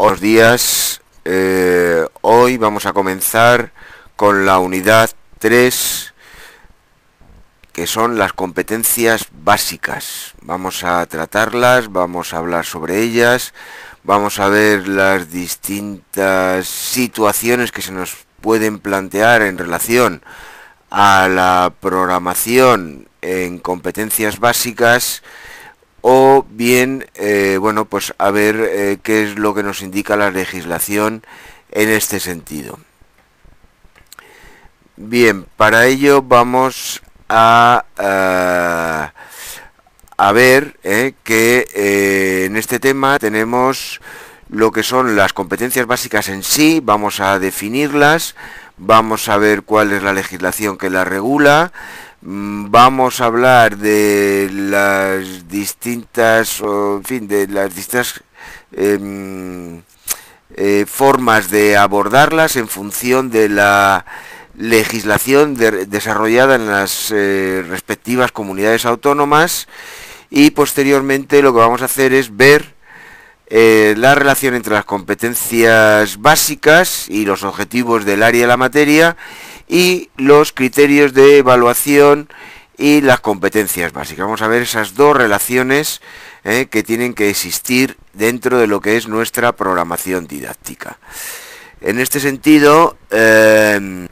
Buenos días. Eh, hoy vamos a comenzar con la unidad 3, que son las competencias básicas. Vamos a tratarlas, vamos a hablar sobre ellas, vamos a ver las distintas situaciones que se nos pueden plantear en relación a la programación en competencias básicas o bien, eh, bueno, pues a ver eh, qué es lo que nos indica la legislación en este sentido. Bien, para ello vamos a, eh, a ver que en este tema tenemos lo que son las competencias básicas en sí, vamos a definirlas, vamos a ver cuál es la legislación que las regula, vamos a hablar de las distintas, en fin, de las distintas em, eh, formas de abordarlas en función de la legislación desarrollada en las eh, respectivas comunidades autónomas y posteriormente lo que vamos a hacer es ver eh, la relación entre las competencias básicas y los objetivos del área de la materia y los criterios de evaluación y las competencias básicas. Vamos a ver esas dos relaciones eh, que tienen que existir dentro de lo que es nuestra programación didáctica. En este sentido, em,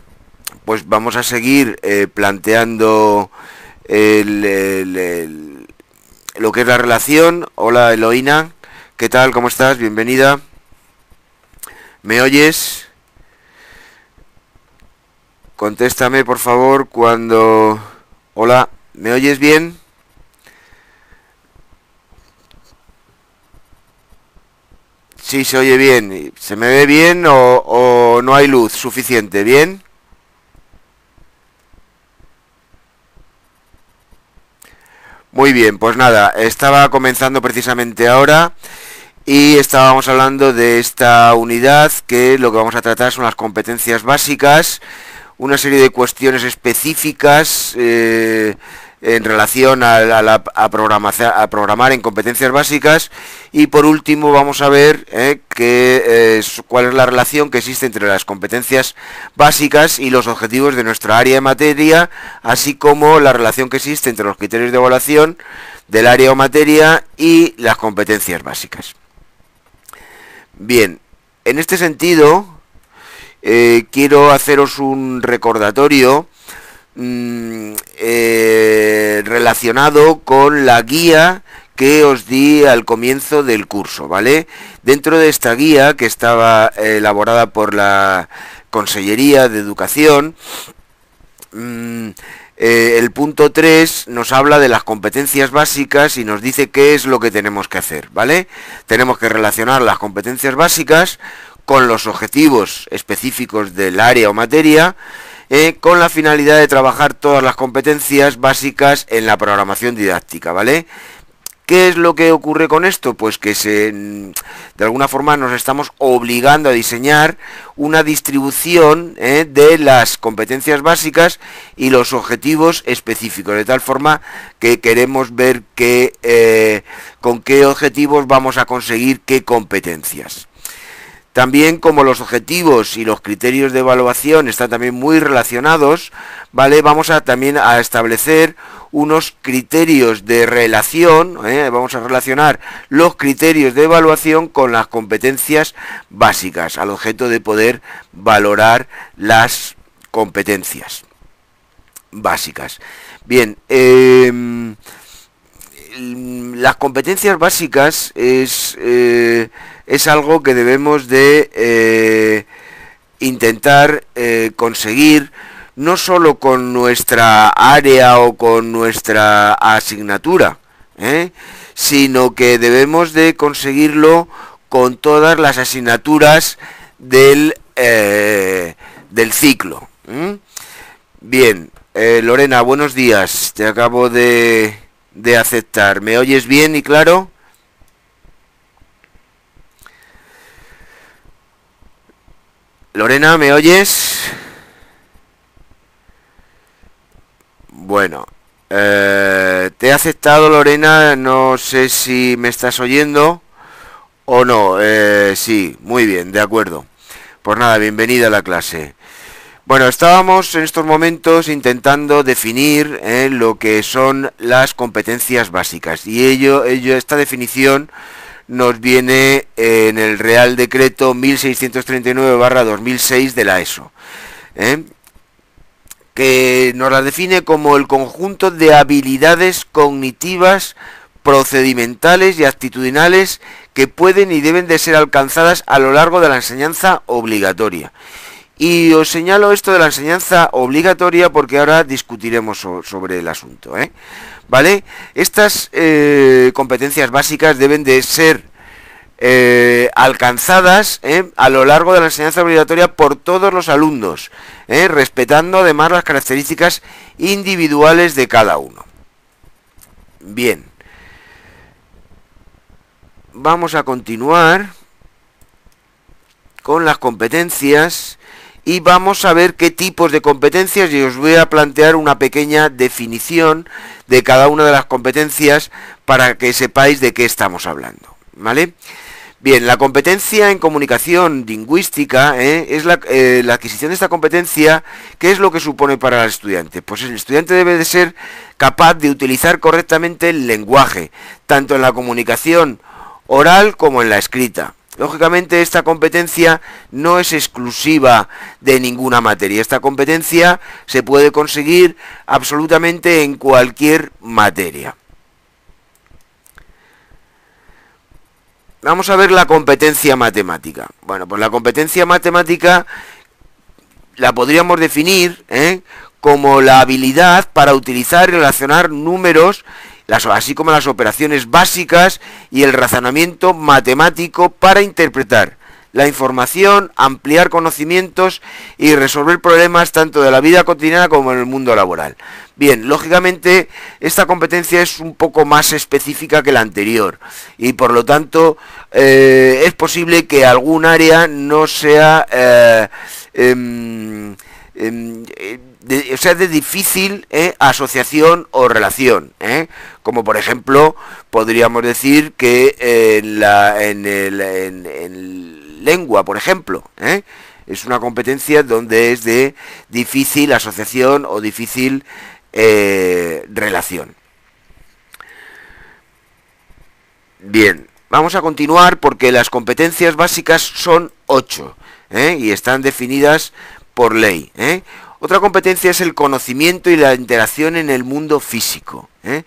pues vamos a seguir eh, planteando lo que es la relación. Hola Eloína, ¿qué tal? ¿Cómo estás? Bienvenida. ¿Me oyes? Contéstame, por favor, cuando... Hola, ¿me oyes bien? Sí, se oye bien. ¿Se me ve bien o, no hay luz suficiente? ¿Bien? Muy bien, pues nada, estaba comenzando precisamente ahora y estábamos hablando de esta unidad que lo que vamos a tratar son las competencias básicas una serie de cuestiones específicas eh, en relación a, programar en competencias básicas. Y por último vamos a ver eh, cuál es la relación que existe entre las competencias básicas y los objetivos de nuestra área de materia así como la relación que existe entre los criterios de evaluación del área o materia y las competencias básicas. Bien en este sentido eh, quiero haceros un recordatorio mm, eh, relacionado con la guía que os di al comienzo del curso, ¿vale? Dentro de esta guía que estaba elaborada por la Consellería de Educación, mm, eh, el punto 3 nos habla de las competencias básicas y nos dice qué es lo que tenemos que hacer, ¿vale? Tenemos que relacionar las competencias básicas con los objetivos específicos del área o materia, eh, con la finalidad de trabajar todas las competencias básicas en la programación didáctica, ¿vale? ¿Qué es lo que ocurre con esto? Pues que se, de alguna forma nos estamos obligando a diseñar una distribución eh, de las competencias básicas y los objetivos específicos, de tal forma que queremos ver que, eh, con qué objetivos vamos a conseguir qué competencias. También como los objetivos y los criterios de evaluación están también muy relacionados, ¿vale? Vamos a también a establecer unos criterios de relación, ¿eh? vamos a relacionar los criterios de evaluación con las competencias básicas, al objeto de poder valorar las competencias básicas. Bien, em, las competencias básicas es... Eh, es algo que debemos de eh, intentar eh, conseguir no solo con nuestra área o con nuestra asignatura, ¿eh? sino que debemos de conseguirlo con todas las asignaturas del, del ciclo. Bien, Lorena, buenos días, te acabo de, de aceptar. ¿Me oyes bien y claro? Lorena, ¿me oyes? Bueno, eh, te he aceptado Lorena, no sé si me estás oyendo ¿O no? Eh, sí, muy bien, de acuerdo. Pues nada, bienvenida a la clase. Bueno, estábamos en estos momentos intentando definir eh, lo que son las competencias básicas y ello, ello, esta definición nos viene en el Real Decreto 1639-2006 de la ESO, eh, que nos la define como el conjunto de habilidades cognitivas, procedimentales y actitudinales que pueden y deben de ser alcanzadas a lo largo de la enseñanza obligatoria. Y os señalo esto de la enseñanza obligatoria porque ahora discutiremos sobre el asunto. ¿eh? ¿Vale? Estas eh, competencias básicas deben de ser eh, alcanzadas a lo largo de la enseñanza obligatoria por todos los alumnos, respetando además las características individuales de cada uno. Bien vamos a continuar con las competencias y vamos a ver qué tipos de competencias y os voy a plantear una pequeña definición de cada una de las competencias para que sepáis de qué estamos hablando, ¿vale? Bien, la competencia en comunicación lingüística ¿eh? es la, eh, la, adquisición de esta competencia. ¿Qué es lo que supone para el estudiante? Pues el estudiante debe de ser capaz de utilizar correctamente el lenguaje, tanto en la comunicación oral como en la escrita. Lógicamente esta competencia no es exclusiva de ninguna materia. Esta competencia se puede conseguir absolutamente en cualquier materia. Vamos a ver la competencia matemática. Bueno, pues la competencia matemática la podríamos definir ¿eh? como la habilidad para utilizar y relacionar números así como las operaciones básicas y el razonamiento matemático para interpretar la información, ampliar conocimientos y resolver problemas tanto de la vida cotidiana como en el mundo laboral. Bien, lógicamente esta competencia es un poco más específica que la anterior y por lo tanto eh, es posible que algún área no sea eh, em, eh, o sea, de difícil ¿eh? asociación o relación. ¿eh? Como por ejemplo, podríamos decir que en, la, en, el, en, lengua, por ejemplo, ¿eh? es una competencia donde es de difícil asociación o difícil relación. Bien, vamos a continuar porque las competencias básicas son ocho y están definidas por ley. Otra competencia es el conocimiento y la interacción en el mundo físico. ¿eh?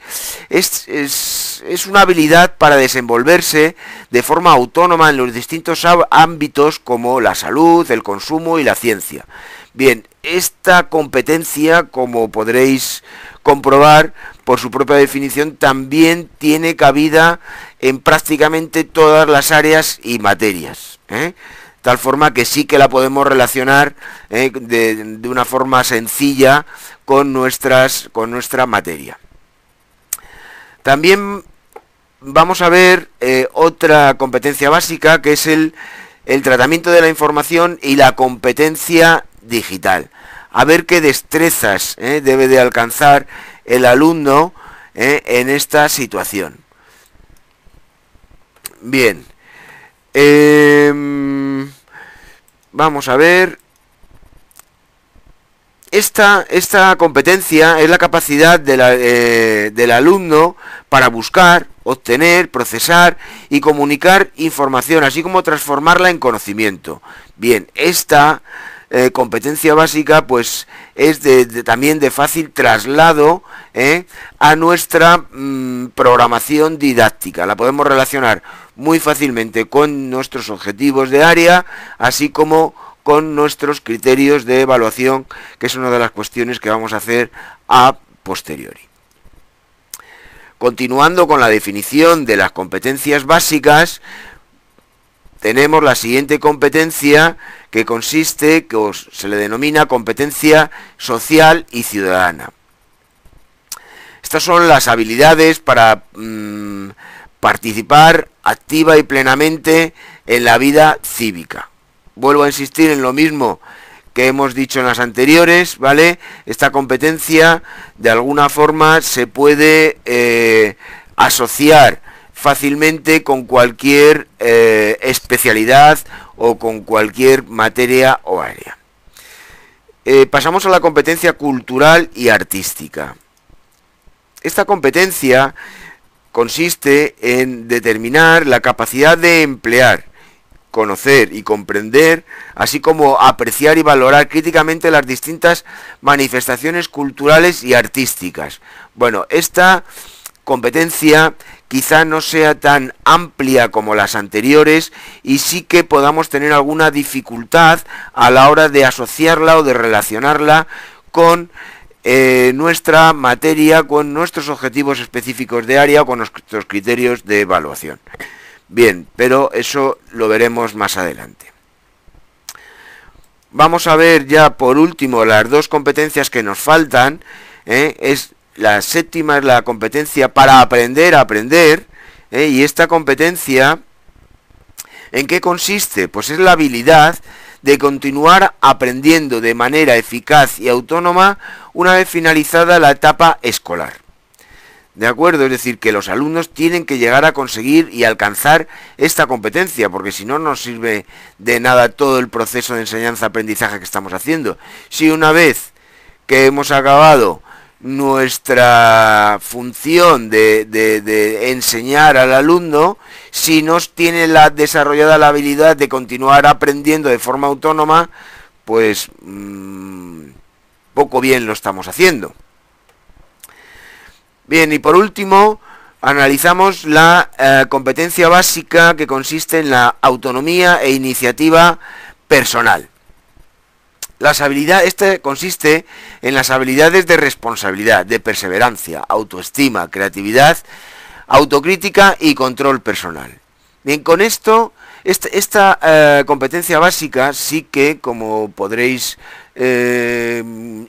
Es, una habilidad para desenvolverse de forma autónoma en los distintos ámbitos como la salud, el consumo y la ciencia. Bien, esta competencia, como podréis comprobar por su propia definición, también tiene cabida en prácticamente todas las áreas y materias. ¿eh? Tal forma que sí que la podemos relacionar eh, de, una forma sencilla con, nuestras, con nuestra materia. También vamos a ver eh, otra competencia básica que es el, el tratamiento de la información y la competencia digital. A ver qué destrezas eh, debe de alcanzar el alumno en esta situación. Bien. Em, vamos a ver. Esta, esta, competencia es la capacidad eh, del alumno para buscar, obtener, procesar y comunicar información, así como transformarla en conocimiento. Bien, esta eh, competencia básica pues es de, también de fácil traslado eh, a nuestra mm, programación didáctica. La podemos relacionar muy fácilmente con nuestros objetivos de área, así como con nuestros criterios de evaluación, que es una de las cuestiones que vamos a hacer a posteriori. Continuando con la definición de las competencias básicas, tenemos la siguiente competencia que consiste, que se le denomina competencia social y ciudadana. Estas son las habilidades para mm, participar activa y plenamente en la vida cívica. Vuelvo a insistir en lo mismo que hemos dicho en las anteriores, ¿vale? Esta competencia de alguna forma se puede eh, asociar fácilmente con cualquier eh, especialidad o con cualquier materia o área. Eh, pasamos a la competencia cultural y artística. Esta competencia consiste en determinar la capacidad de emplear, conocer y comprender, así como apreciar y valorar críticamente las distintas manifestaciones culturales y artísticas. Bueno, esta competencia quizá no sea tan amplia como las anteriores y sí que podamos tener alguna dificultad a la hora de asociarla o de relacionarla con eh, nuestra materia, con nuestros objetivos específicos de área con nuestros criterios de evaluación. Bien, pero eso lo veremos más adelante. Vamos a ver ya por último las dos competencias que nos faltan. ¿eh? Es la séptima es la competencia para aprender a aprender. ¿eh? Y esta competencia, ¿en qué consiste? Pues es la habilidad de continuar aprendiendo de manera eficaz y autónoma una vez finalizada la etapa escolar. ¿De acuerdo? Es decir, que los alumnos tienen que llegar a conseguir y alcanzar esta competencia, porque si no, no sirve de nada todo el proceso de enseñanza-aprendizaje que estamos haciendo. Si una vez que hemos acabado nuestra función de, enseñar al alumno, si no tiene la, desarrollada la habilidad de continuar aprendiendo de forma autónoma, pues mmm, poco bien lo estamos haciendo. Bien, y por último, analizamos la eh, competencia básica que consiste en la autonomía e iniciativa personal. Las habilidades, este consiste en las habilidades de responsabilidad, de perseverancia, autoestima, creatividad, autocrítica y control personal. Bien, con esto, este, esta, eh, competencia básica sí que, como podréis eh,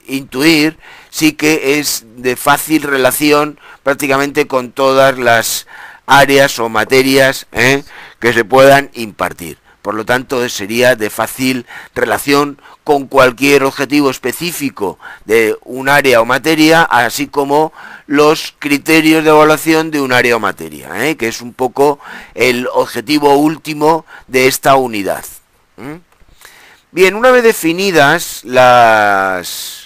intuir, sí que es de fácil relación prácticamente con todas las áreas o materias ¿eh? que se puedan impartir. Por lo tanto, sería de fácil relación con cualquier objetivo específico de un área o materia, así como los criterios de evaluación de un área o materia, ¿eh? que es un poco el objetivo último de esta unidad. Bien, una vez definidas las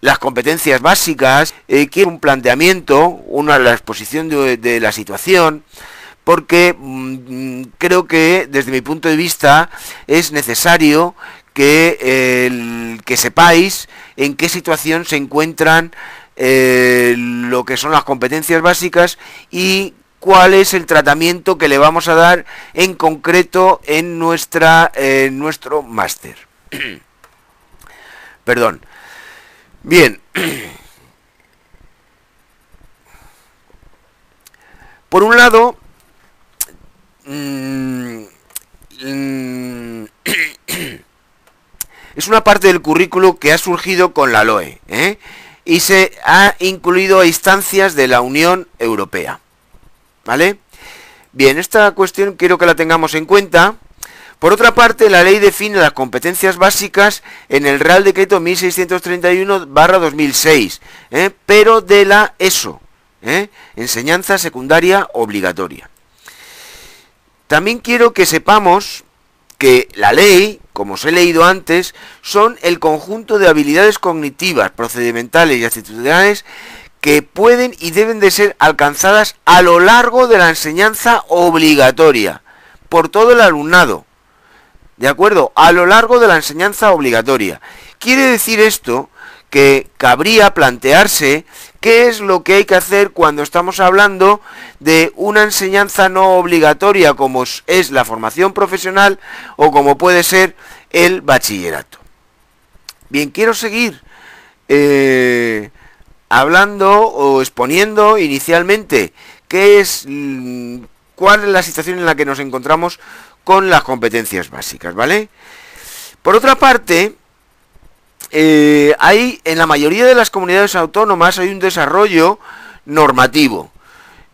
las competencias básicas, eh, quiero un planteamiento, una la exposición de, la situación, porque mm, creo que desde mi punto de vista es necesario que, que sepáis en qué situación se encuentran eh, lo que son las competencias básicas y cuál es el tratamiento que le vamos a dar en concreto en nuestra nuestro máster. Perdón. Bien. Por un lado, es una parte del currículo que ha surgido con la LOE ¿eh? y se ha incluido a instancias de la Unión Europea. ¿Vale? Bien, esta cuestión quiero que la tengamos en cuenta por otra parte, la ley define las competencias básicas en el Real Decreto 1631-2006, ¿eh? pero de la ESO, ¿eh? enseñanza secundaria obligatoria. También quiero que sepamos que la ley, como os he leído antes, son el conjunto de habilidades cognitivas, procedimentales y actitudinales que pueden y deben de ser alcanzadas a lo largo de la enseñanza obligatoria por todo el alumnado ¿de acuerdo? A lo largo de la enseñanza obligatoria. Quiere decir esto que cabría plantearse qué es lo que hay que hacer cuando estamos hablando de una enseñanza no obligatoria como es la formación profesional o como puede ser el bachillerato. Bien, quiero seguir eh, hablando o exponiendo inicialmente qué es, cuál es la situación en la que nos encontramos con las competencias básicas, ¿vale? Por otra parte, eh, hay en la mayoría de las comunidades autónomas hay un desarrollo normativo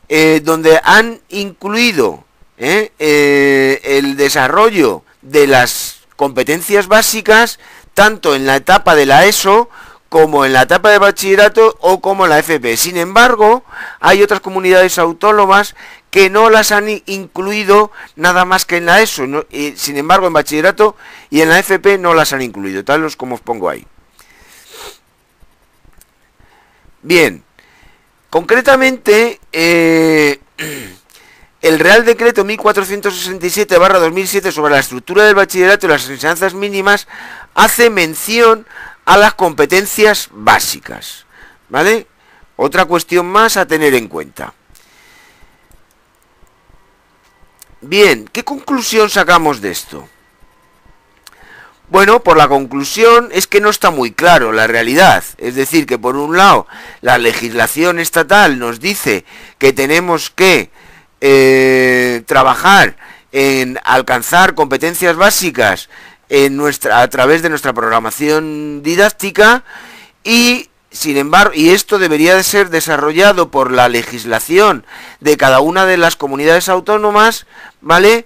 eh, donde han incluido eh, el desarrollo de las competencias básicas tanto en la etapa de la ESO como en la etapa de bachillerato o como en la FP. Sin embargo, hay otras comunidades autónomas que no las han incluido nada más que en la ESO. y, sin embargo, en bachillerato y en la FP no las han incluido, tal como os pongo ahí. Bien, concretamente, eh, el Real Decreto 1467-2007 sobre la estructura del bachillerato y las enseñanzas mínimas hace mención a las competencias básicas. ¿Vale? Otra cuestión más a tener en cuenta. Bien, ¿qué conclusión sacamos de esto? Bueno, por la conclusión es que no está muy claro la realidad. Es decir, que por un lado la legislación estatal nos dice que tenemos que eh, trabajar en alcanzar competencias básicas en nuestra, a través de nuestra programación didáctica y sin embargo, y esto debería de ser desarrollado por la legislación de cada una de las comunidades autónomas, ¿vale?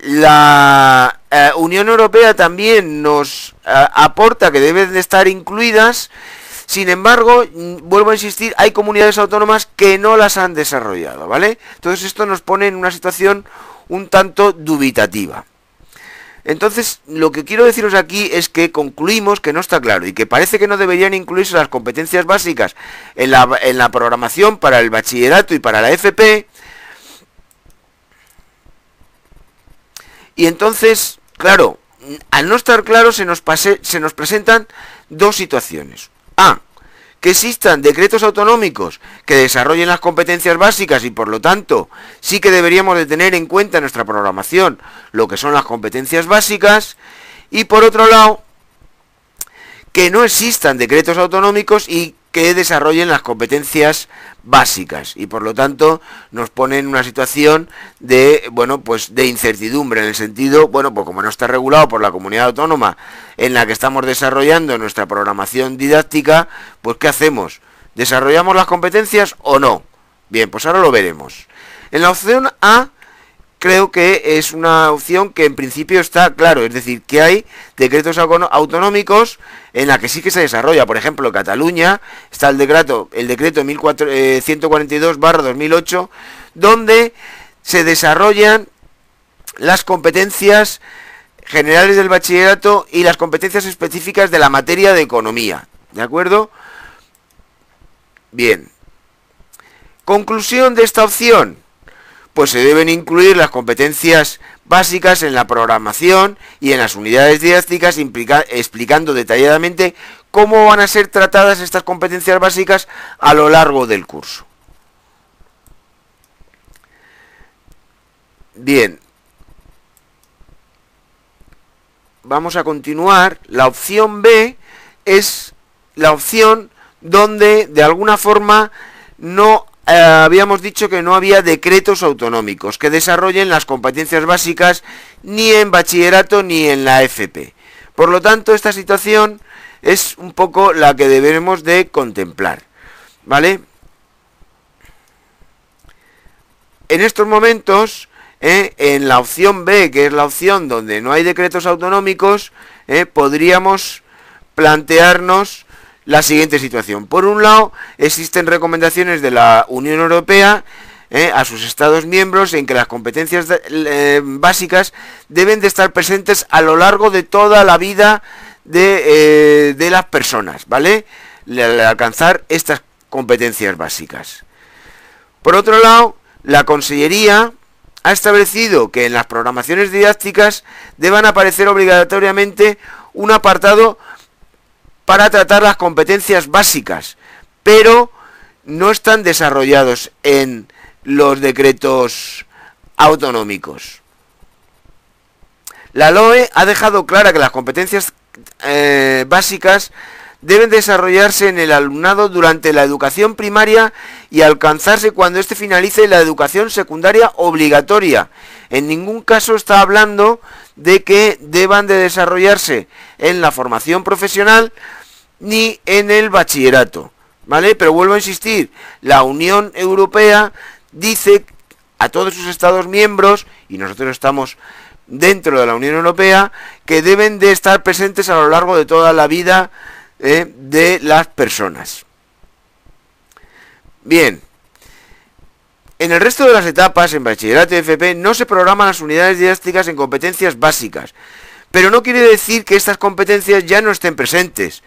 La eh, Unión Europea también nos eh, aporta que deben de estar incluidas, sin embargo, mm, vuelvo a insistir, hay comunidades autónomas que no las han desarrollado, ¿vale? Entonces esto nos pone en una situación un tanto dubitativa. Entonces, lo que quiero deciros aquí es que concluimos que no está claro y que parece que no deberían incluirse las competencias básicas en la, en la programación para el bachillerato y para la FP. Y entonces, claro, al no estar claro se nos, se nos presentan dos situaciones. A, que existan decretos autonómicos que desarrollen las competencias básicas y por lo tanto sí que deberíamos de tener en cuenta en nuestra programación lo que son las competencias básicas y por otro lado que no existan decretos autonómicos y que desarrollen las competencias básicas y por lo tanto nos pone en una situación de bueno pues de incertidumbre en el sentido bueno pues como no está regulado por la comunidad autónoma en la que estamos desarrollando nuestra programación didáctica pues qué hacemos desarrollamos las competencias o no bien pues ahora lo veremos. En la opción A creo que es una opción que en principio está claro, es decir, que hay decretos autonómicos en la que sí que se desarrolla. Por ejemplo, Cataluña está el decreto, el decreto 1142-2008, eh, donde se desarrollan las competencias generales del bachillerato y las competencias específicas de la materia de economía. ¿De acuerdo? Bien. Conclusión de esta opción pues se deben incluir las competencias básicas en la programación y en las unidades didácticas, explicando detalladamente cómo van a ser tratadas estas competencias básicas a lo largo del curso. Bien. Vamos a continuar. La opción B es la opción donde de alguna forma no eh, habíamos dicho que no había decretos autonómicos que desarrollen las competencias básicas ni en bachillerato ni en la FP. Por lo tanto, esta situación es un poco la que debemos de contemplar. ¿Vale? En estos momentos, eh, en la opción B, que es la opción donde no hay decretos autonómicos, eh, podríamos plantearnos la siguiente situación. Por un lado, existen recomendaciones de la Unión Europea eh, a sus Estados miembros en que las competencias básicas deben de estar presentes a lo largo de toda la vida de, eh, de las personas, ¿vale? Al alcanzar estas competencias básicas. Por otro lado, la Consellería ha establecido que en las programaciones didácticas deban aparecer obligatoriamente un apartado para tratar las competencias básicas, pero no están desarrollados en los decretos autonómicos. La LOE ha dejado clara que las competencias eh, básicas deben desarrollarse en el alumnado durante la educación primaria y alcanzarse cuando éste finalice la educación secundaria obligatoria. En ningún caso está hablando de que deban de desarrollarse en la formación profesional ni en el bachillerato. ¿Vale? Pero vuelvo a insistir, la Unión Europea dice a todos sus Estados miembros, y nosotros estamos dentro de la Unión Europea, que deben de estar presentes a lo largo de toda la vida eh, de las personas. Bien, En el resto de las etapas, en bachillerato y FP, no se programan las unidades didácticas en competencias básicas, pero no quiere decir que estas competencias ya no estén presentes,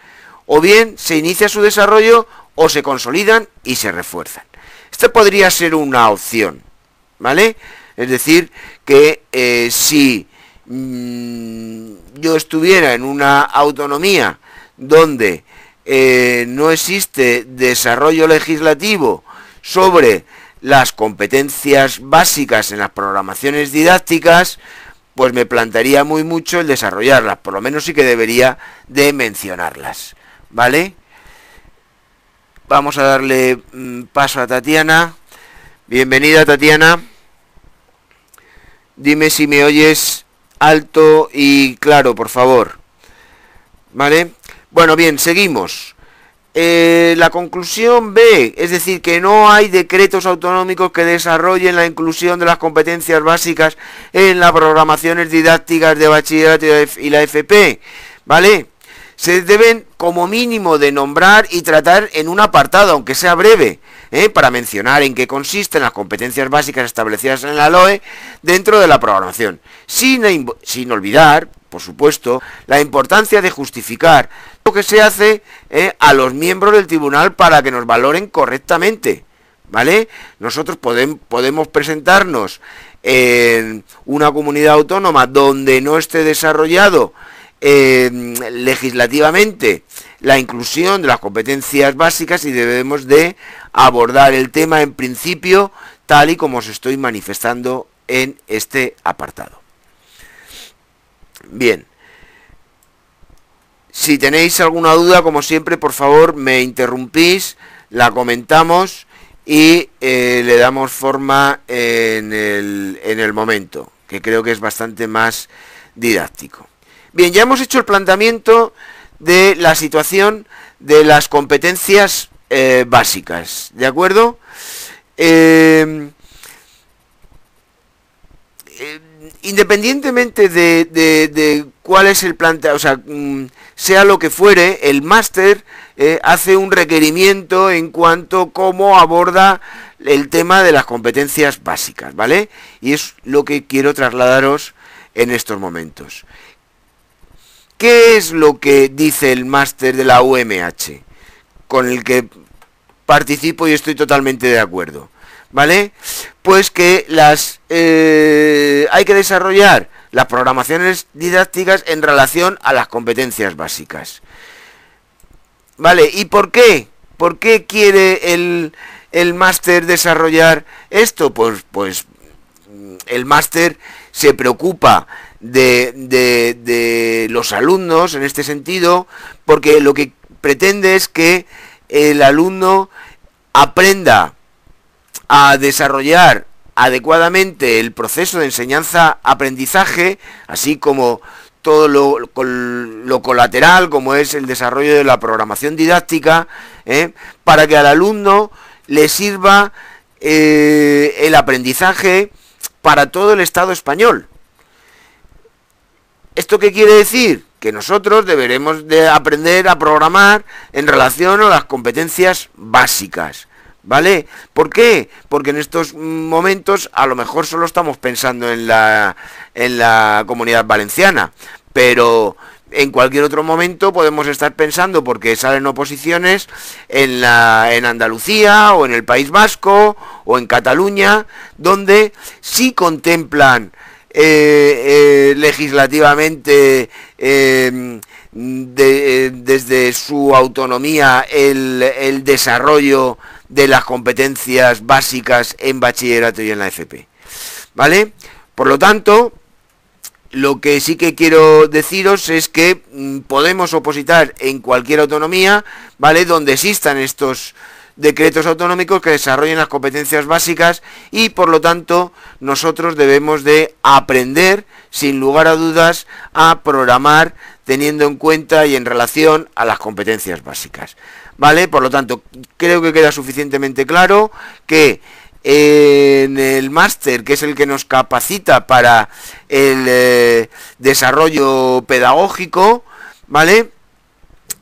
o bien se inicia su desarrollo o se consolidan y se refuerzan. Esta podría ser una opción, ¿vale? Es decir, que eh, si mm, yo estuviera en una autonomía donde eh, no existe desarrollo legislativo sobre las competencias básicas en las programaciones didácticas, pues me plantearía muy mucho el desarrollarlas, por lo menos sí que debería de mencionarlas, ¿vale? Vamos a darle mm, paso a Tatiana. Bienvenida Tatiana. Dime si me oyes alto y claro, por favor. ¿Vale? Bueno, bien, seguimos. Eh, la conclusión B, es decir, que no hay decretos autonómicos que desarrollen la inclusión de las competencias básicas en las programaciones didácticas de bachillerato y la FP, ¿vale? Se deben como mínimo de nombrar y tratar en un apartado, aunque sea breve, ¿eh? para mencionar en qué consisten las competencias básicas establecidas en la LOE dentro de la programación, sin, sin olvidar, por supuesto, la importancia de justificar lo que se hace eh, a los miembros del tribunal para que nos valoren correctamente. ¿Vale? Nosotros podemos presentarnos en una comunidad autónoma donde no esté desarrollado eh, legislativamente la inclusión de las competencias básicas y debemos de abordar el tema en principio tal y como os estoy manifestando en este apartado. Bien. Si tenéis alguna duda, como siempre, por favor, me interrumpís, la comentamos y eh, le damos forma en el, en el momento, que creo que es bastante más didáctico. Bien, ya hemos hecho el planteamiento de la situación de las competencias eh, básicas, ¿de acuerdo? Eh, independientemente de, cuál es el planteamiento, o sea, mm, sea lo que fuere, el máster eh, hace un requerimiento en cuanto a cómo aborda el tema de las competencias básicas, ¿vale? Y es lo que quiero trasladaros en estos momentos. ¿Qué es lo que dice el máster de la UMH? Con el que participo y estoy totalmente de acuerdo. ¿vale? Pues que las eh, hay que desarrollar las programaciones didácticas en relación a las competencias básicas. ¿Vale? ¿Y por qué? ¿Por qué quiere el, el máster desarrollar esto? Pues, pues el máster se preocupa de, de, los alumnos en este sentido, porque lo que pretende es que el alumno aprenda a desarrollar adecuadamente el proceso de enseñanza-aprendizaje, así como todo lo, colateral, como es el desarrollo de la programación didáctica, ¿eh? para que al alumno le sirva eh, el aprendizaje para todo el Estado español. ¿Esto qué quiere decir? Que nosotros deberemos de aprender a programar en relación a las competencias básicas. ¿Vale? ¿Por qué? Porque en estos momentos a lo mejor solo estamos pensando en la, en la comunidad valenciana, pero en cualquier otro momento podemos estar pensando, porque salen oposiciones en, la, en Andalucía o en el País Vasco o en Cataluña, donde sí contemplan eh, eh, legislativamente eh, desde su autonomía el, el desarrollo de las competencias básicas en bachillerato y en la FP. ¿Vale? Por lo tanto, lo que sí que quiero deciros es que mm, podemos opositar en cualquier autonomía, ¿vale? Donde existan estos decretos autonómicos que desarrollen las competencias básicas y por lo tanto nosotros debemos de aprender sin lugar a dudas a programar teniendo en cuenta y en relación a las competencias básicas. ¿vale? Por lo tanto, creo que queda suficientemente claro que en el máster, que es el que nos capacita para el eh, desarrollo pedagógico, ¿vale?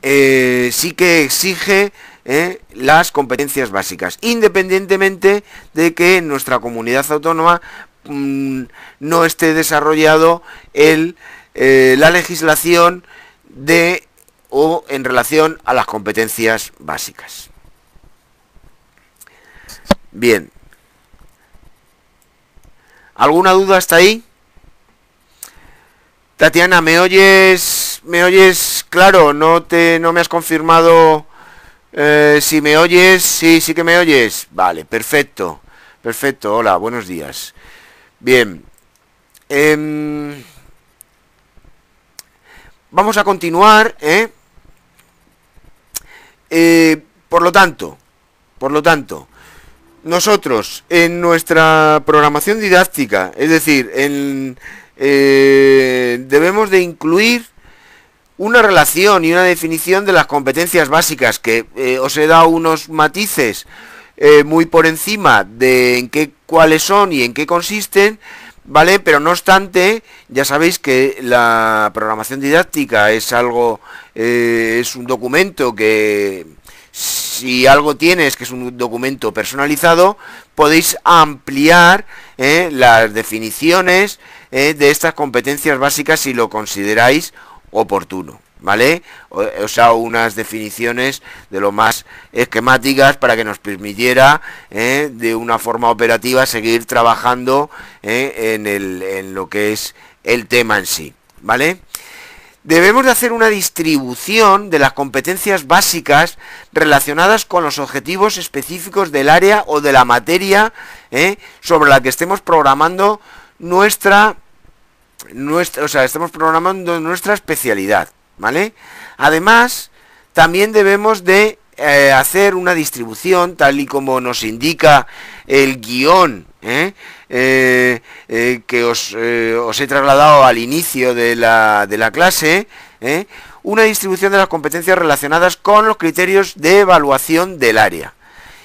Eh, sí que exige ¿eh? las competencias básicas, independientemente de que en nuestra comunidad autónoma mm, no esté desarrollado el, eh, la legislación de o en relación a las competencias básicas. Bien. ¿Alguna duda hasta ahí? Tatiana, ¿me oyes? ¿Me oyes? Claro, no te no me has confirmado eh, si me oyes. Sí, sí que me oyes. Vale, perfecto. Perfecto. Hola, buenos días. Bien. Em, vamos a continuar, ¿eh? Eh, por lo tanto, por lo tanto, nosotros en nuestra programación didáctica, es decir, en, eh, debemos de incluir una relación y una definición de las competencias básicas, que eh, os he dado unos matices muy por encima de en qué cuáles son y en qué consisten, ¿vale? Pero no obstante, ya sabéis que la programación didáctica es algo eh, es un documento que si algo tienes que es un documento personalizado, podéis ampliar eh, las definiciones eh, de estas competencias básicas si lo consideráis oportuno. ¿Vale? O, sea, unas definiciones de lo más esquemáticas para que nos permitiera de una forma operativa seguir trabajando en, el, en lo que es el tema en sí. ¿Vale? debemos de hacer una distribución de las competencias básicas relacionadas con los objetivos específicos del área o de la materia ¿eh? sobre la que estemos programando nuestra, nuestra, o sea, estemos programando nuestra especialidad, ¿vale? Además, también debemos de eh, hacer una distribución tal y como nos indica el guion. Eh, eh, que os, os, he trasladado al inicio de la, de la clase, una distribución de las competencias relacionadas con los criterios de evaluación del área.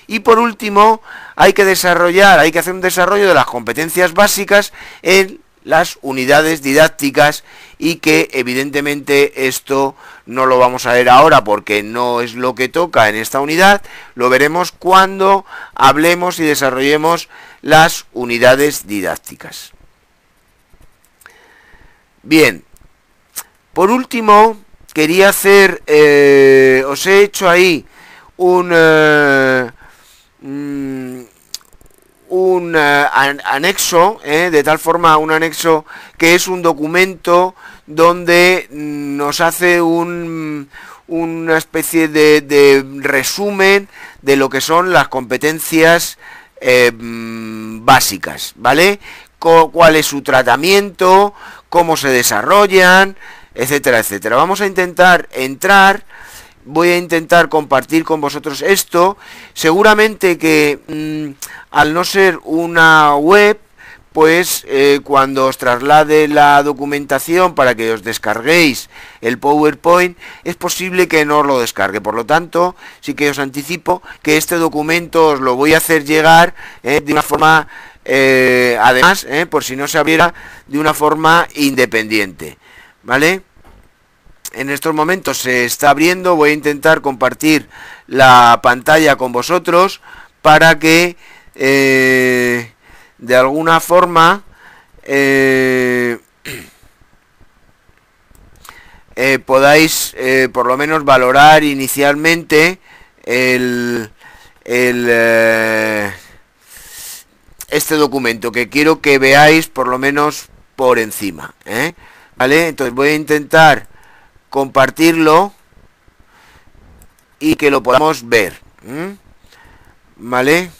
Y por último, hay que desarrollar, hay que hacer un desarrollo de las competencias básicas en las unidades didácticas y que evidentemente esto no lo vamos a ver ahora porque no es lo que toca en esta unidad, lo veremos cuando hablemos y desarrollemos las unidades didácticas. Bien, por último, quería hacer, eh, os he hecho ahí un, eh, mm, un eh, anexo, de tal forma un anexo que es un documento donde nos hace un, una especie de, de resumen de lo que son las competencias eh, mm, básicas, ¿vale? cuál es su tratamiento, cómo se desarrollan, etcétera, etcétera. Vamos a intentar entrar, voy a intentar compartir con vosotros esto. Seguramente que mm, al no ser una web, pues eh, cuando os traslade la documentación para que os descarguéis el PowerPoint, es posible que no os lo descargue. Por lo tanto, sí que os anticipo que este documento os lo voy a hacer llegar eh, de una forma, eh, además, por si no se abriera, de una forma independiente. ¿Vale? En estos momentos se está abriendo, voy a intentar compartir la pantalla con vosotros para que de alguna forma eh, eh, podáis eh, por lo menos valorar inicialmente el, el este documento que quiero que veáis por lo menos por encima vale entonces voy a intentar compartirlo y que lo podamos ver vale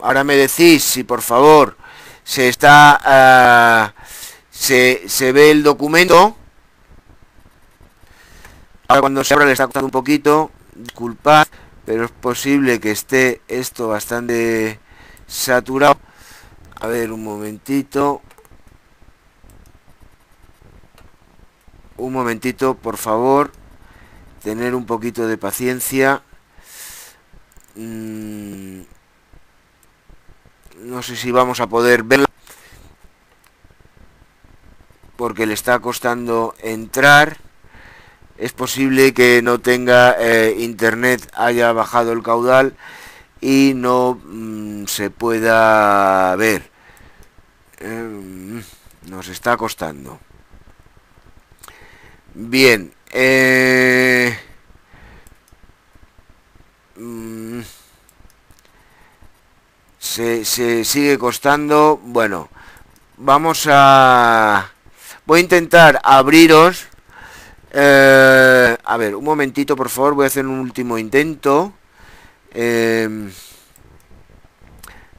ahora me decís si por favor se está ah, se, se, ve el documento. Ahora cuando se abra le está costando un poquito disculpad pero es posible que esté esto bastante saturado. A ver un momentito un momentito por favor tener un poquito de paciencia mm no sé si vamos a poder verla porque le está costando entrar es posible que no tenga eh, internet, haya bajado el caudal y no mm, se pueda ver. Em, nos está costando. Bien. Eh, mm, se, se sigue costando. Bueno, vamos a... Voy a intentar abriros... Eh, a ver, un momentito, por favor. Voy a hacer un último intento. Em,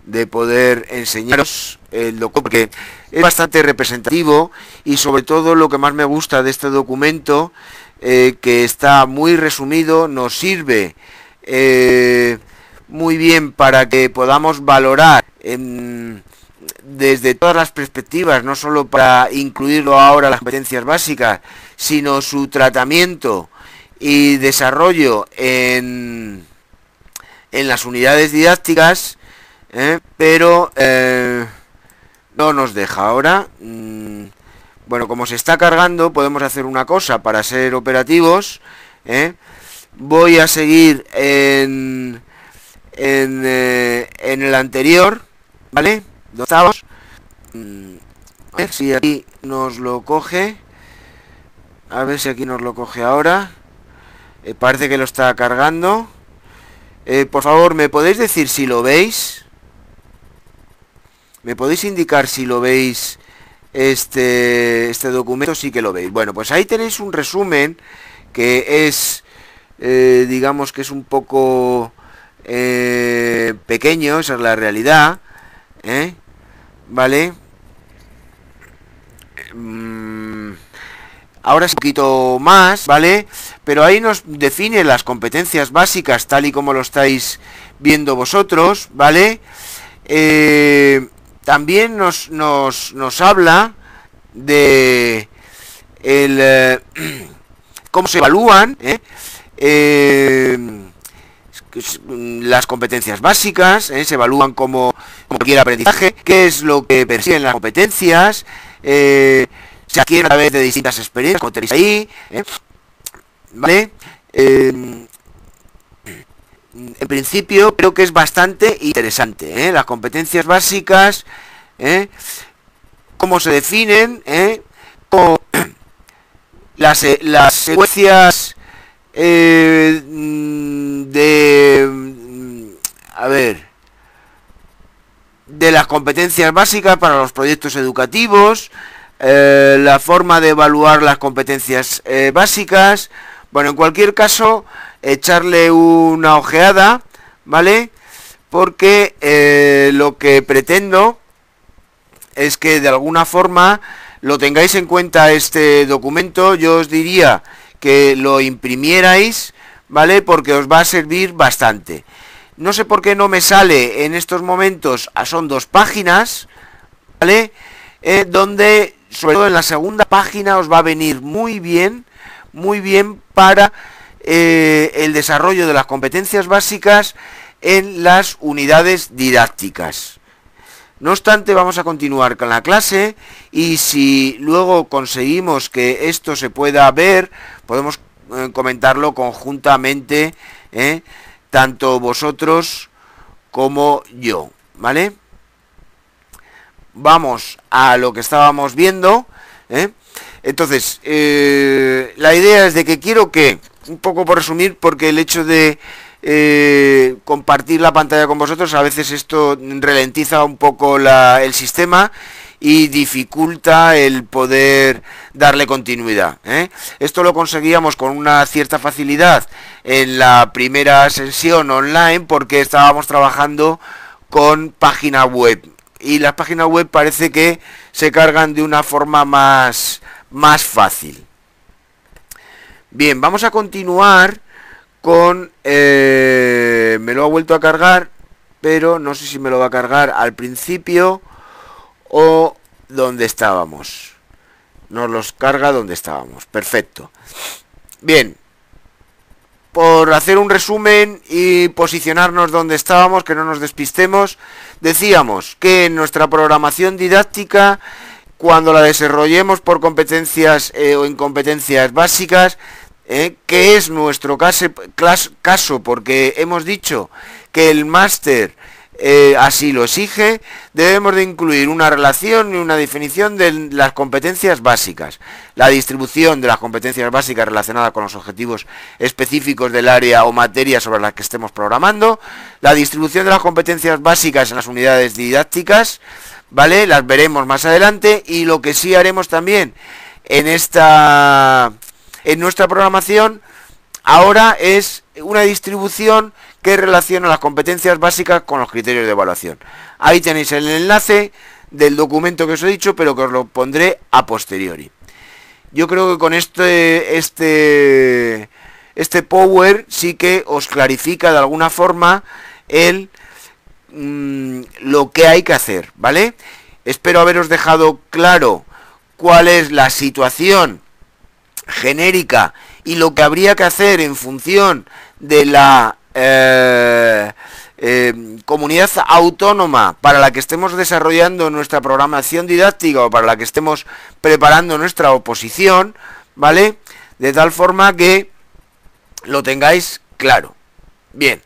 de poder enseñaros el documento, porque es bastante representativo y sobre todo lo que más me gusta de este documento, eh, que está muy resumido, nos sirve eh, muy bien para que podamos valorar desde todas las perspectivas, no solo para incluirlo ahora las competencias básicas, sino su tratamiento y desarrollo en, en las unidades didácticas, ¿eh? pero no nos deja ahora. Mm, bueno, como se está cargando, podemos hacer una cosa para ser operativos. ¿eh? Voy a seguir en, en, en el anterior, ¿vale? ¿Dónde estamos? Mm, a si aquí nos lo coge. A ver si aquí nos lo coge ahora. parece que lo está cargando. por favor, ¿me podéis decir si lo veis? ¿Me podéis indicar si lo veis este, este documento? Sí que lo veis. Bueno, pues ahí tenéis un resumen que es, eh, digamos que es un poco eh, pequeño, esa es la realidad. ¿eh? ¿Vale? Mm, ahora es un poquito más, ¿vale? Pero ahí nos define las competencias básicas tal y como lo estáis viendo vosotros, ¿vale? Eh, también nos, nos, nos habla de el, eh, cómo se evalúan ¿eh? Eh, las competencias básicas, se evalúan como, cualquier aprendizaje, qué es lo que persiguen las competencias, se adquiere a través de distintas experiencias, como tenéis ahí, ¿vale? En principio creo que es bastante interesante. Las competencias básicas ¿eh? cómo se definen, ¿eh? las, eh, las secuencias eh, de, a ver, de las competencias básicas para los proyectos educativos, la forma de evaluar las competencias básicas, bueno, en cualquier caso, echarle una ojeada, ¿vale? Porque lo que pretendo es que de alguna forma lo tengáis en cuenta este documento. Yo os diría que lo imprimierais, ¿vale? Porque os va a servir bastante. No sé por qué no me sale en estos momentos, ah, son dos páginas, ¿vale? Eh, donde, sobre todo en la segunda página, os va a venir muy bien, muy bien para eh, el desarrollo de las competencias básicas en las unidades didácticas. No obstante, vamos a continuar con la clase y si luego conseguimos que esto se pueda ver, podemos eh, comentarlo conjuntamente, ¿eh? tanto vosotros como yo, ¿vale? Vamos a lo que estábamos viendo. ¿eh? Entonces, la idea es de que quiero que, un poco por resumir, porque el hecho de eh, compartir la pantalla con vosotros. A veces esto ralentiza un poco el sistema y dificulta el poder darle continuidad. ¿eh? Esto lo conseguíamos con una cierta facilidad en la primera sesión online porque estábamos trabajando con página web y las páginas web parece que se cargan de una forma más, más fácil. Bien, vamos a continuar con... Eh, me lo ha vuelto a cargar, pero no sé si me lo va a cargar al principio o donde estábamos. Nos los carga donde estábamos. Perfecto. Bien. Por hacer un resumen y posicionarnos donde estábamos, que no nos despistemos, decíamos que en nuestra programación didáctica, cuando la desarrollemos por competencias eh, o en competencias básicas, ¿eh? que es nuestro caso, porque hemos dicho que el máster eh, así lo exige, debemos de incluir una relación y una definición de las competencias básicas. La distribución de las competencias básicas relacionadas con los objetivos específicos del área o materia sobre la que estemos programando. La distribución de las competencias básicas en las unidades didácticas, ¿vale? Las veremos más adelante y lo que sí haremos también en esta en nuestra programación ahora es una distribución que relaciona las competencias básicas con los criterios de evaluación. Ahí tenéis el enlace del documento que os he dicho, pero que os lo pondré a posteriori. Yo creo que con este, este, este Power sí que os clarifica de alguna forma el, mm, lo que hay que hacer, ¿vale? Espero haberos dejado claro cuál es la situación genérica y lo que habría que hacer en función de la eh, eh, comunidad autónoma para la que estemos desarrollando nuestra programación didáctica o para la que estemos preparando nuestra oposición, ¿vale? De tal forma que lo tengáis claro. Bien.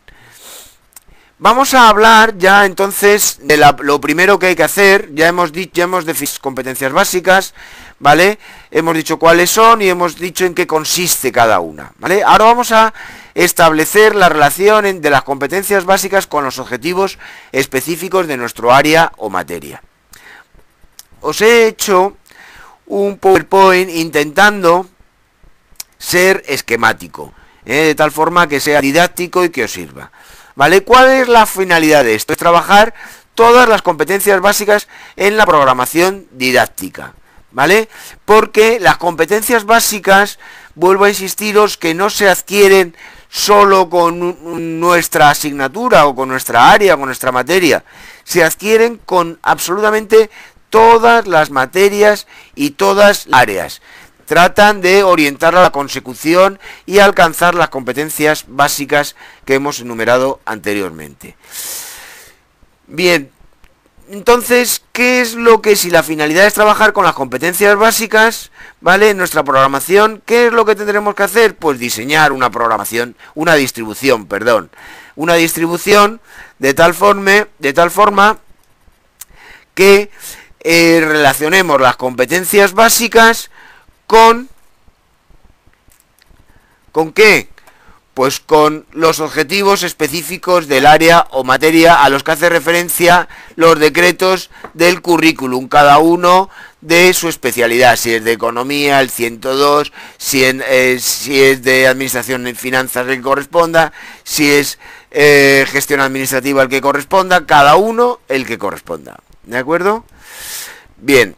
Vamos a hablar ya entonces de lo primero que hay que hacer. Ya hemos dicho, ya hemos definido competencias básicas, ¿vale? Hemos dicho cuáles son y hemos dicho en qué consiste cada una, ¿vale? Ahora vamos a establecer la relación de las competencias básicas con los objetivos específicos de nuestro área o materia. Os he hecho un PowerPoint intentando ser esquemático, ¿eh? de tal forma que sea didáctico y que os sirva. ¿Vale? ¿Cuál es la finalidad de esto? Es trabajar todas las competencias básicas en la programación didáctica. ¿Vale? Porque las competencias básicas, vuelvo a insistiros, que no se adquieren solo con nuestra asignatura o con nuestra área, con nuestra materia. Se adquieren con absolutamente todas las materias y todas las áreas tratan de orientar a la consecución y alcanzar las competencias básicas que hemos enumerado anteriormente. Bien, entonces, ¿qué es lo que si la finalidad es trabajar con las competencias básicas, ¿vale? En nuestra programación, ¿qué es lo que tendremos que hacer? Pues diseñar una programación, una distribución, perdón, una distribución de tal forma, de tal forma que eh, relacionemos las competencias básicas con... ¿Con qué? Pues con los objetivos específicos del área o materia a los que hace referencia los decretos del currículum, cada uno de su especialidad, si es de economía, el 102, si, eh, si es de administración y finanzas el que corresponda, si es eh, gestión administrativa el que corresponda, cada uno el que corresponda. ¿De acuerdo? Bien,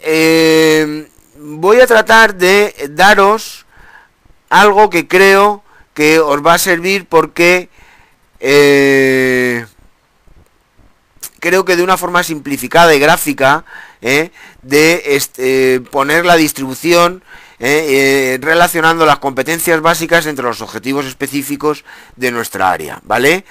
eh, voy a tratar de daros algo que creo que os va a servir porque eh, creo que de una forma simplificada y gráfica eh, de este, poner la distribución relacionando las competencias básicas entre los objetivos específicos de nuestra área, ¿vale?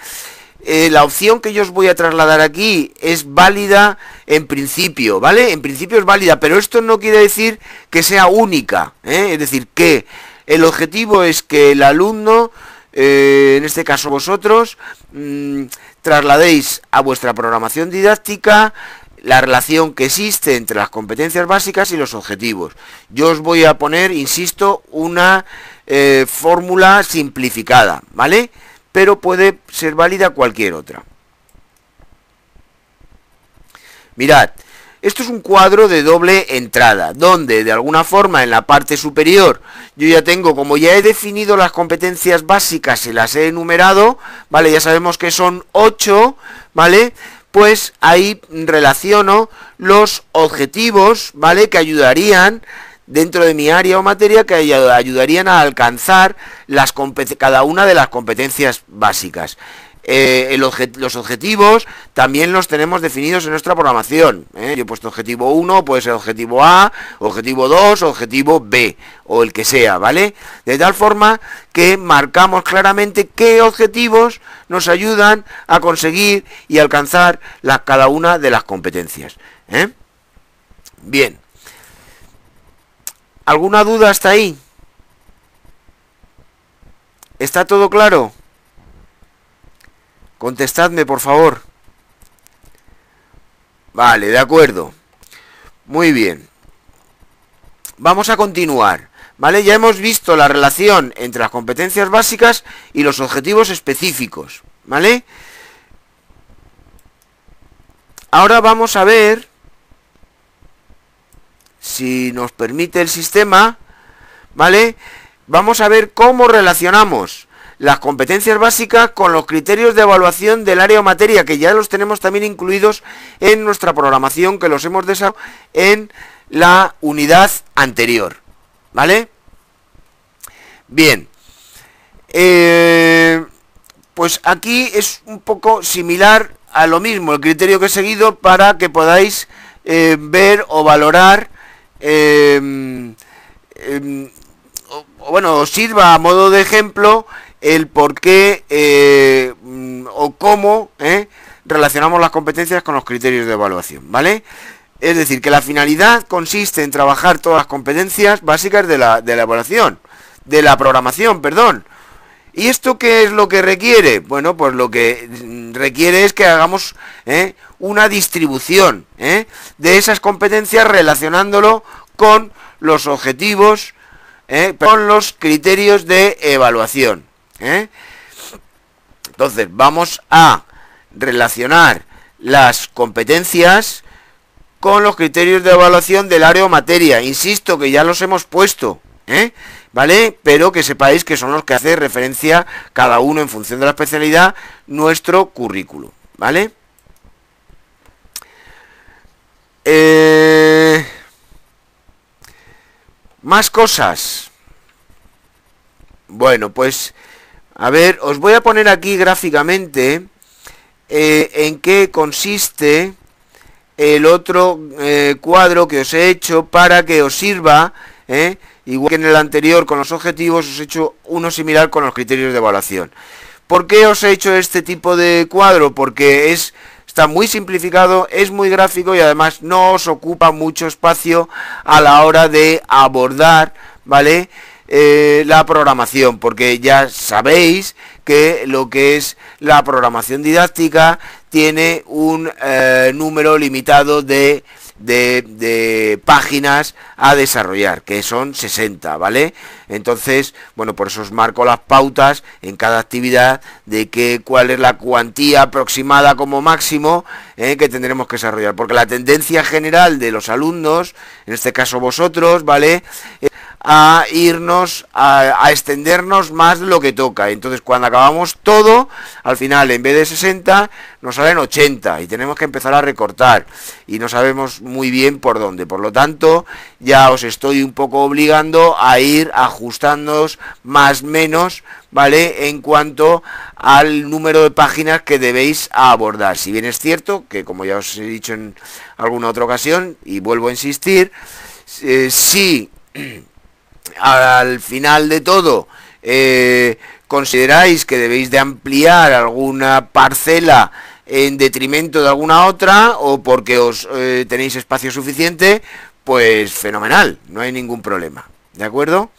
Eh, la opción que yo os voy a trasladar aquí es válida en principio, ¿vale? En principio es válida, pero esto no quiere decir que sea única, ¿eh? es decir, que el objetivo es que el alumno, eh, en este caso vosotros, mm, trasladéis a vuestra programación didáctica la relación que existe entre las competencias básicas y los objetivos. Yo os voy a poner, insisto, una fórmula simplificada, ¿vale? pero puede ser válida cualquier otra. Mirad, esto es un cuadro de doble entrada, donde de alguna forma en la parte superior yo ya tengo, como ya he definido las competencias básicas y las he enumerado, ¿vale? Ya sabemos que son 8, ¿vale? Pues ahí relaciono los objetivos, ¿vale? Que ayudarían dentro de mi área o materia que ayudarían a alcanzar cada una de las competencias básicas. Eh, los objetivos también los tenemos definidos en nuestra programación. ¿eh? Yo he puesto objetivo 1, puede ser objetivo A, objetivo 2, objetivo B, o el que sea, ¿vale? De tal forma que marcamos claramente qué objetivos nos ayudan a conseguir y alcanzar cada una de las competencias. ¿eh? Bien. ¿Alguna duda hasta ahí? ¿Está todo claro? Contestadme, por favor. Vale, de acuerdo. Muy bien. Vamos a continuar. ¿Vale? Ya hemos visto la relación entre las competencias básicas y los objetivos específicos. ¿Vale? Ahora vamos a ver si nos permite el sistema, ¿vale? Vamos a ver cómo relacionamos las competencias básicas con los criterios de evaluación del área o materia, que ya los tenemos también incluidos en nuestra programación, que los hemos desarrollado en la unidad anterior. ¿Vale? Bien. Eh, pues aquí es un poco similar a lo mismo, el criterio que he seguido para que podáis eh, ver o valorar, em, em, o, bueno, os sirva a modo de ejemplo el por qué eh, o cómo relacionamos las competencias con los criterios de evaluación, ¿vale? Es decir, que la finalidad consiste en trabajar todas las competencias básicas de la, de la evaluación, de la programación, perdón. ¿Y esto qué es lo que requiere? Bueno, pues lo que requiere es que hagamos ¿eh? una distribución ¿eh? de esas competencias relacionándolo con los objetivos, ¿eh? con los criterios de evaluación. Entonces, vamos a relacionar las competencias con los criterios de evaluación del área o materia. Insisto que ya los hemos puesto, ¿eh? ¿vale? Pero que sepáis que son los que hace referencia cada uno en función de la especialidad nuestro currículo, ¿vale? Eh, más cosas. Bueno, pues a ver, os voy a poner aquí gráficamente eh, en qué consiste el otro eh, cuadro que os he hecho para que os sirva, eh, igual que en el anterior con los objetivos, os he hecho uno similar con los criterios de evaluación. ¿Por qué os he hecho este tipo de cuadro? Porque es está muy simplificado, es muy gráfico y además no os ocupa mucho espacio a la hora de abordar, ¿vale? Eh, la programación, porque ya sabéis que lo que es la programación didáctica tiene un eh, número limitado de, de, páginas a desarrollar, que son 60, ¿vale? Entonces, bueno, por eso os marco las pautas en cada actividad de que cuál es la cuantía aproximada como máximo eh, que tendremos que desarrollar, porque la tendencia general de los alumnos, en este caso vosotros, ¿vale? A irnos, a, extendernos más de lo que toca. Entonces cuando acabamos todo, al final en vez de 60 nos salen 80 y tenemos que empezar a recortar y no sabemos muy bien por dónde. Por lo tanto, ya os estoy un poco obligando a ir ajustándoos más menos, ¿vale? En cuanto al número de páginas que debéis abordar. Si bien es cierto que como ya os he dicho en alguna otra ocasión y vuelvo a insistir, eh, si al final de todo eh, consideráis que debéis de ampliar alguna parcela en detrimento de alguna otra o porque os eh, tenéis espacio suficiente, pues fenomenal, no hay ningún problema. ¿De acuerdo?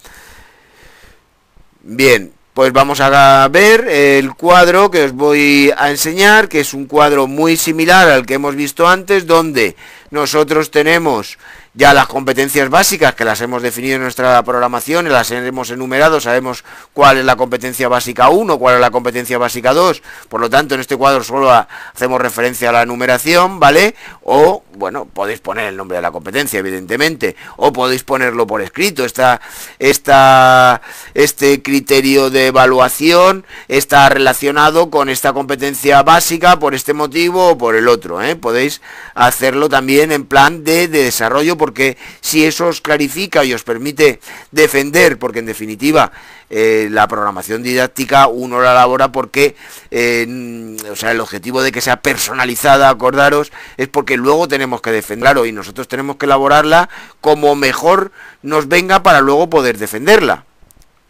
Bien, pues vamos a ver el cuadro que os voy a enseñar, que es un cuadro muy similar al que hemos visto antes, donde nosotros tenemos ya las competencias básicas que las hemos definido en nuestra programación las hemos enumerado, sabemos cuál es la competencia básica 1, cuál es la competencia básica 2, por lo tanto en este cuadro solo hacemos referencia a la numeración, ¿vale? O, bueno, podéis poner el nombre de la competencia, evidentemente, o podéis ponerlo por escrito, esta, esta, este criterio de evaluación está relacionado con esta competencia básica por este motivo o por el otro, ¿eh? Podéis hacerlo también en plan de, de desarrollo porque si eso os clarifica y os permite defender, porque en definitiva eh, la programación didáctica uno la elabora porque, eh, o sea, el objetivo de que sea personalizada, acordaros, es porque luego tenemos que defenderla y nosotros tenemos que elaborarla como mejor nos venga para luego poder defenderla,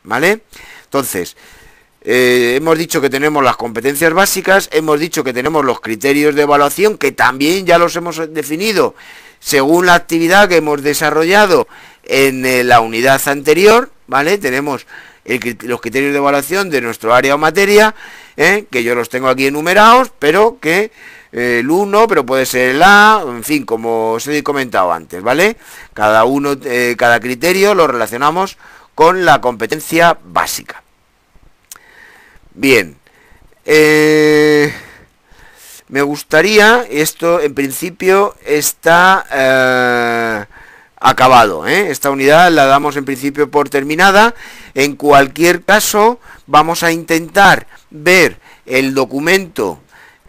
¿vale? Entonces, eh, hemos dicho que tenemos las competencias básicas, hemos dicho que tenemos los criterios de evaluación, que también ya los hemos definido según la actividad que hemos desarrollado en eh, la unidad anterior, ¿vale? Tenemos los criterios de evaluación de nuestro área o materia, ¿eh? que yo los tengo aquí enumerados, pero que eh, el 1, pero puede ser el A, en fin, como os he comentado antes, ¿vale? Cada uno, cada criterio lo relacionamos con la competencia básica. Bien, me gustaría, esto en principio está acabado. ¿eh? Esta unidad la damos en principio por terminada. En cualquier caso, vamos a intentar ver el documento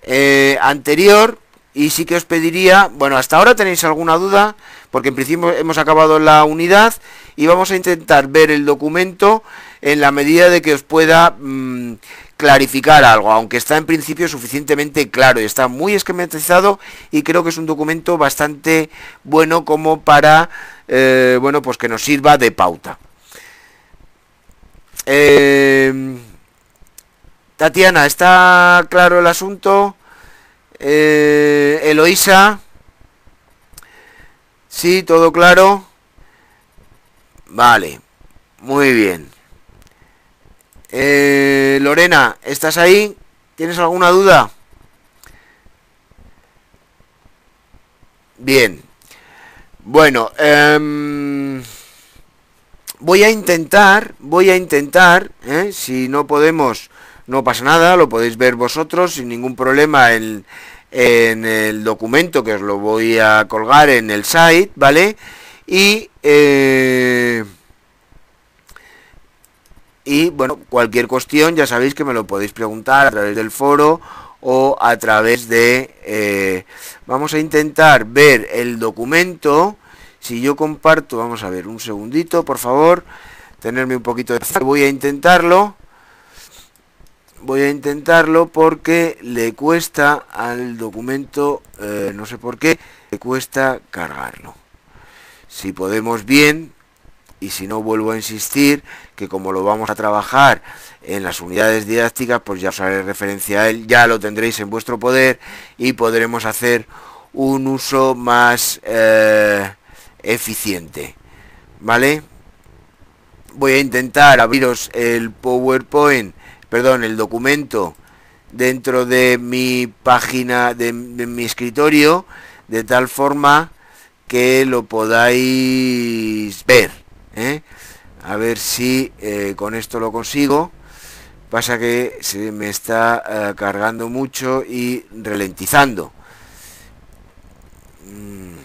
eh, anterior y sí que os pediría, bueno, hasta ahora tenéis alguna duda, porque en principio hemos acabado la unidad y vamos a intentar ver el documento en la medida de que os pueda mm, clarificar algo, aunque está en principio suficientemente claro y está muy esquematizado y creo que es un documento bastante bueno como para, eh, bueno, pues que nos sirva de pauta. Eh, Tatiana, ¿está claro el asunto? Eh, Eloísa, ¿sí? ¿Todo claro? Vale, muy bien. Eh, Lorena, ¿estás ahí? ¿Tienes alguna duda? Bien. Bueno, em, voy a intentar, voy a intentar, ¿eh? si no podemos, no pasa nada, lo podéis ver vosotros sin ningún problema en, el documento que os lo voy a colgar en el site, ¿vale? Y... Eh, y bueno, cualquier cuestión ya sabéis que me lo podéis preguntar a través del foro o a través de... Eh, vamos a intentar ver el documento. Si yo comparto, vamos a ver, un segundito, por favor. Tenerme un poquito de... Voy a intentarlo. Voy a intentarlo porque le cuesta al documento, eh, no sé por qué, le cuesta cargarlo. Si podemos bien, y si no vuelvo a insistir que como lo vamos a trabajar en las unidades didácticas pues ya os haré referencia a él ya lo tendréis en vuestro poder y podremos hacer un uso más eh, eficiente vale voy a intentar abriros el powerpoint perdón el documento dentro de mi página de, mi escritorio de tal forma que lo podáis ver ¿eh? a ver si eh, con esto lo consigo. Pasa que se me está eh, cargando mucho y ralentizando. Mm,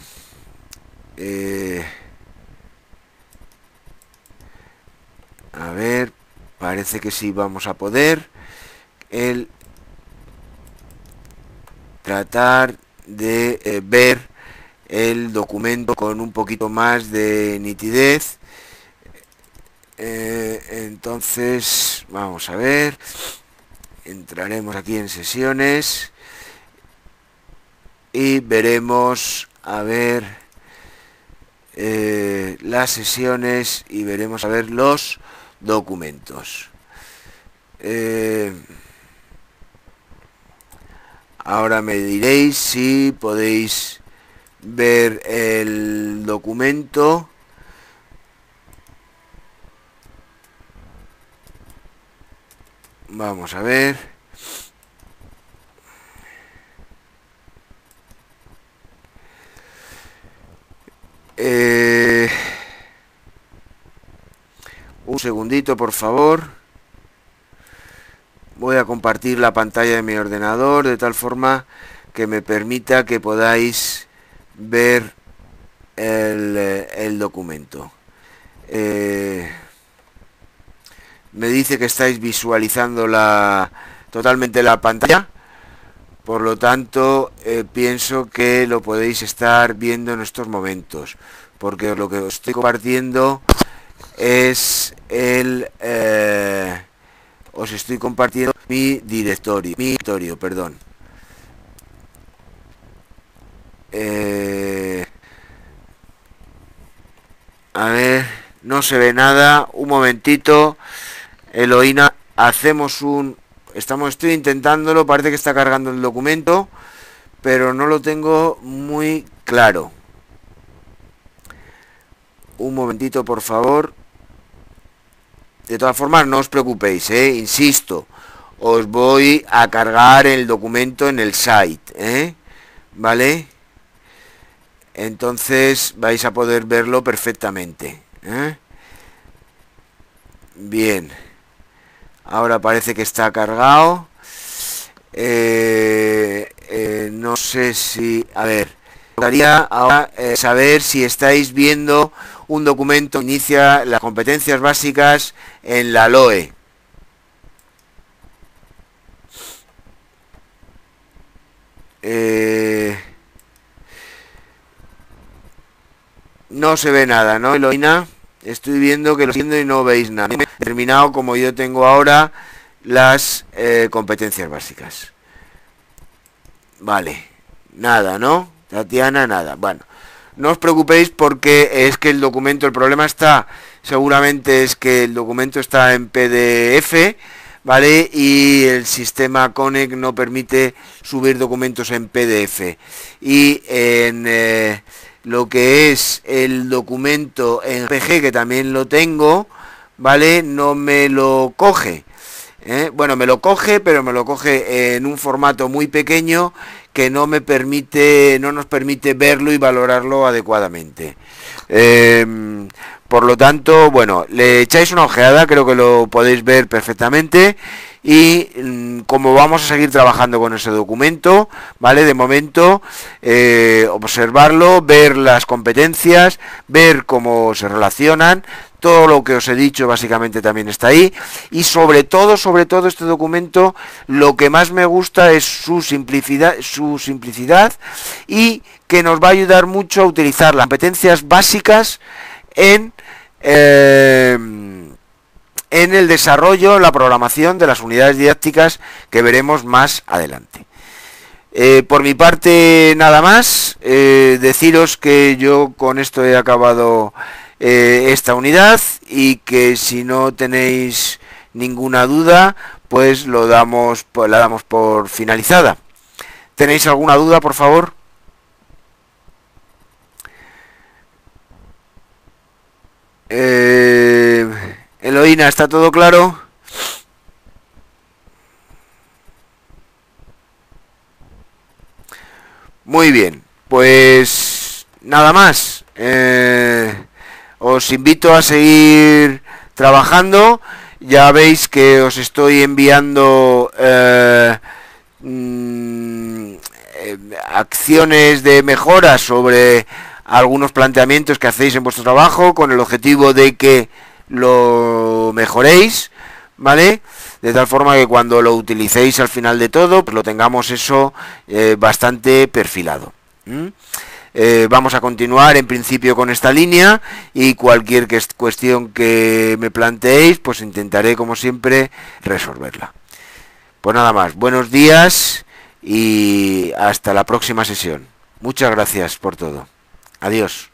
a ver parece que sí vamos a poder. El tratar de ver el documento con un poquito más de nitidez eh, entonces, vamos a ver. Entraremos aquí en sesiones. Y veremos, a ver, eh, las sesiones y veremos a ver los documentos. Eh, ahora me diréis si podéis ver el documento Vamos a ver. Eh, un segundito, por favor. Voy a compartir la pantalla de mi ordenador de tal forma que me permita que podáis ver el, documento. Eh, me dice que estáis visualizando la totalmente la pantalla. Por lo tanto eh, pienso que lo podéis estar viendo en estos momentos porque lo que os estoy compartiendo es el eh, os estoy compartiendo mi directorio mi directorio perdón. Eh, a ver no se ve nada. Un momentito Eloína, hacemos un... Estamos, estoy intentándolo, parece que está cargando el documento, pero no lo tengo muy claro. un momentito, por favor. De todas formas, no os preocupéis, ¿eh? insisto, os voy a cargar el documento en el site, ¿eh? ¿vale? Entonces vais a poder verlo perfectamente. ¿eh? Bien. Ahora parece que está cargado. Eh, eh, no sé si... A ver. Me gustaría ahora saber si estáis viendo un documento que inicia las competencias básicas en la LOE. no se ve nada, ¿no, Eloína? Estoy viendo que lo siento y no veis nada. Terminado como yo tengo ahora las eh, competencias básicas. Vale, nada, ¿no? Tatiana, nada. Bueno, no os preocupéis porque es que el documento, el problema está, seguramente es que el documento está en PDF, ¿vale? Y el sistema Connect no permite subir documentos en PDF. Y en... Eh, lo que es el documento en PG, que también lo tengo, ¿vale? No me lo coge. ¿eh? Bueno, me lo coge, pero me lo coge en un formato muy pequeño que no me permite, no nos permite verlo y valorarlo adecuadamente. Em, por lo tanto, bueno, le echáis una ojeada, creo que lo podéis ver perfectamente y mm, como vamos a seguir trabajando con ese documento, ¿vale? De momento, eh, observarlo, ver las competencias, ver cómo se relacionan, todo lo que os he dicho básicamente también está ahí y sobre todo, sobre todo este documento lo que más me gusta es su simplicidad, su simplicidad y que nos va a ayudar mucho a utilizar las competencias básicas en eh, en el desarrollo, la programación de las unidades didácticas que veremos más adelante. Eh, por mi parte, nada más. Eh, deciros que yo con esto he acabado eh, esta unidad y que si no tenéis ninguna duda, pues lo damos, pues la damos por finalizada. ¿Tenéis alguna duda, por favor? Eloína, ¿está todo claro? Muy bien, pues nada más. Eh, os invito a seguir trabajando. Ya veis que os estoy enviando eh, mm, eh, acciones de mejora sobre algunos planteamientos que hacéis en vuestro trabajo con el objetivo de que lo mejoréis, ¿vale? De tal forma que cuando lo utilicéis al final de todo, pues lo tengamos eso eh, bastante perfilado. Eh, vamos a continuar en principio con esta línea y cualquier cuestión que me planteéis, pues intentaré como siempre resolverla. Pues nada más, buenos días y hasta la próxima sesión. Muchas gracias por todo. Adiós.